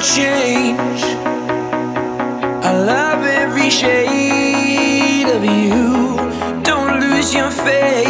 change. I love every shade of you. Don't lose your faith.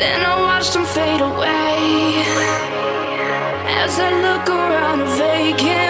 Then I watched them fade away as I look around a vacant.